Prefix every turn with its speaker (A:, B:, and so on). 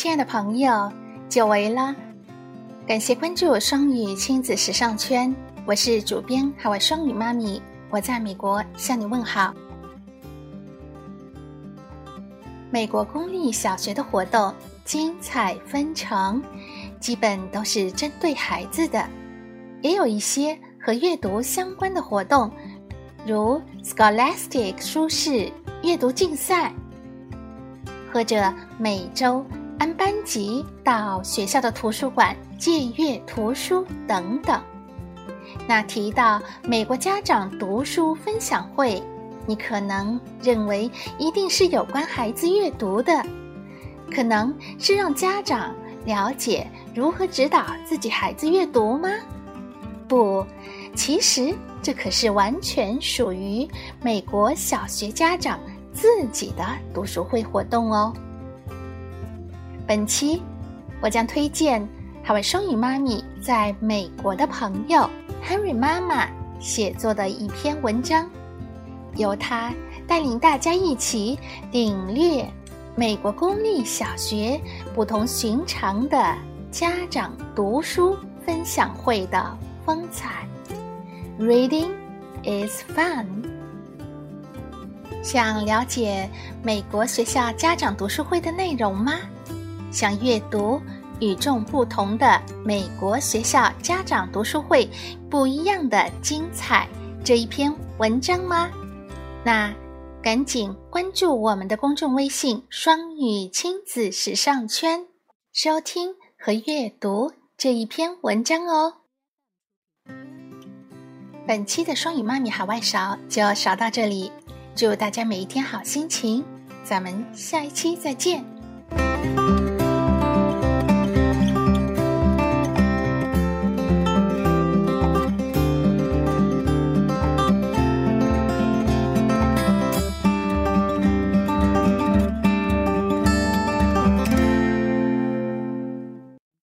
A: 亲爱的朋友，久违了！感谢关注双语亲子时尚圈，我是主编海外双语妈咪，我在美国向你问好。美国公立小学的活动精彩纷呈，基本都是针对孩子的，也有一些和阅读相关的活动，如 Scholastic 书市阅读竞赛，或者每周。按班级到学校的图书馆借阅图书等等。那提到美国家长读书分享会，你可能认为一定是有关孩子阅读的，可能是让家长了解如何指导自己孩子阅读吗？不，其实这可是完全属于美国小学家长自己的读书会活动哦。本期我将推荐海外双语妈咪在美国的朋友 Henry 妈妈写作的一篇文章，由他带领大家一起领略美国公立小学不同寻常的家长读书分享会的风采。Reading is fun。想了解美国学校家长读书会的内容吗？想阅读与众不同的美国学校家长读书会不一样的精彩这一篇文章吗？那赶紧关注我们的公众微信“双语亲子时尚圈”，收听和阅读这一篇文章哦。本期的双语妈咪海外勺就勺到这里，祝大家每一天好心情，咱们下一期再见。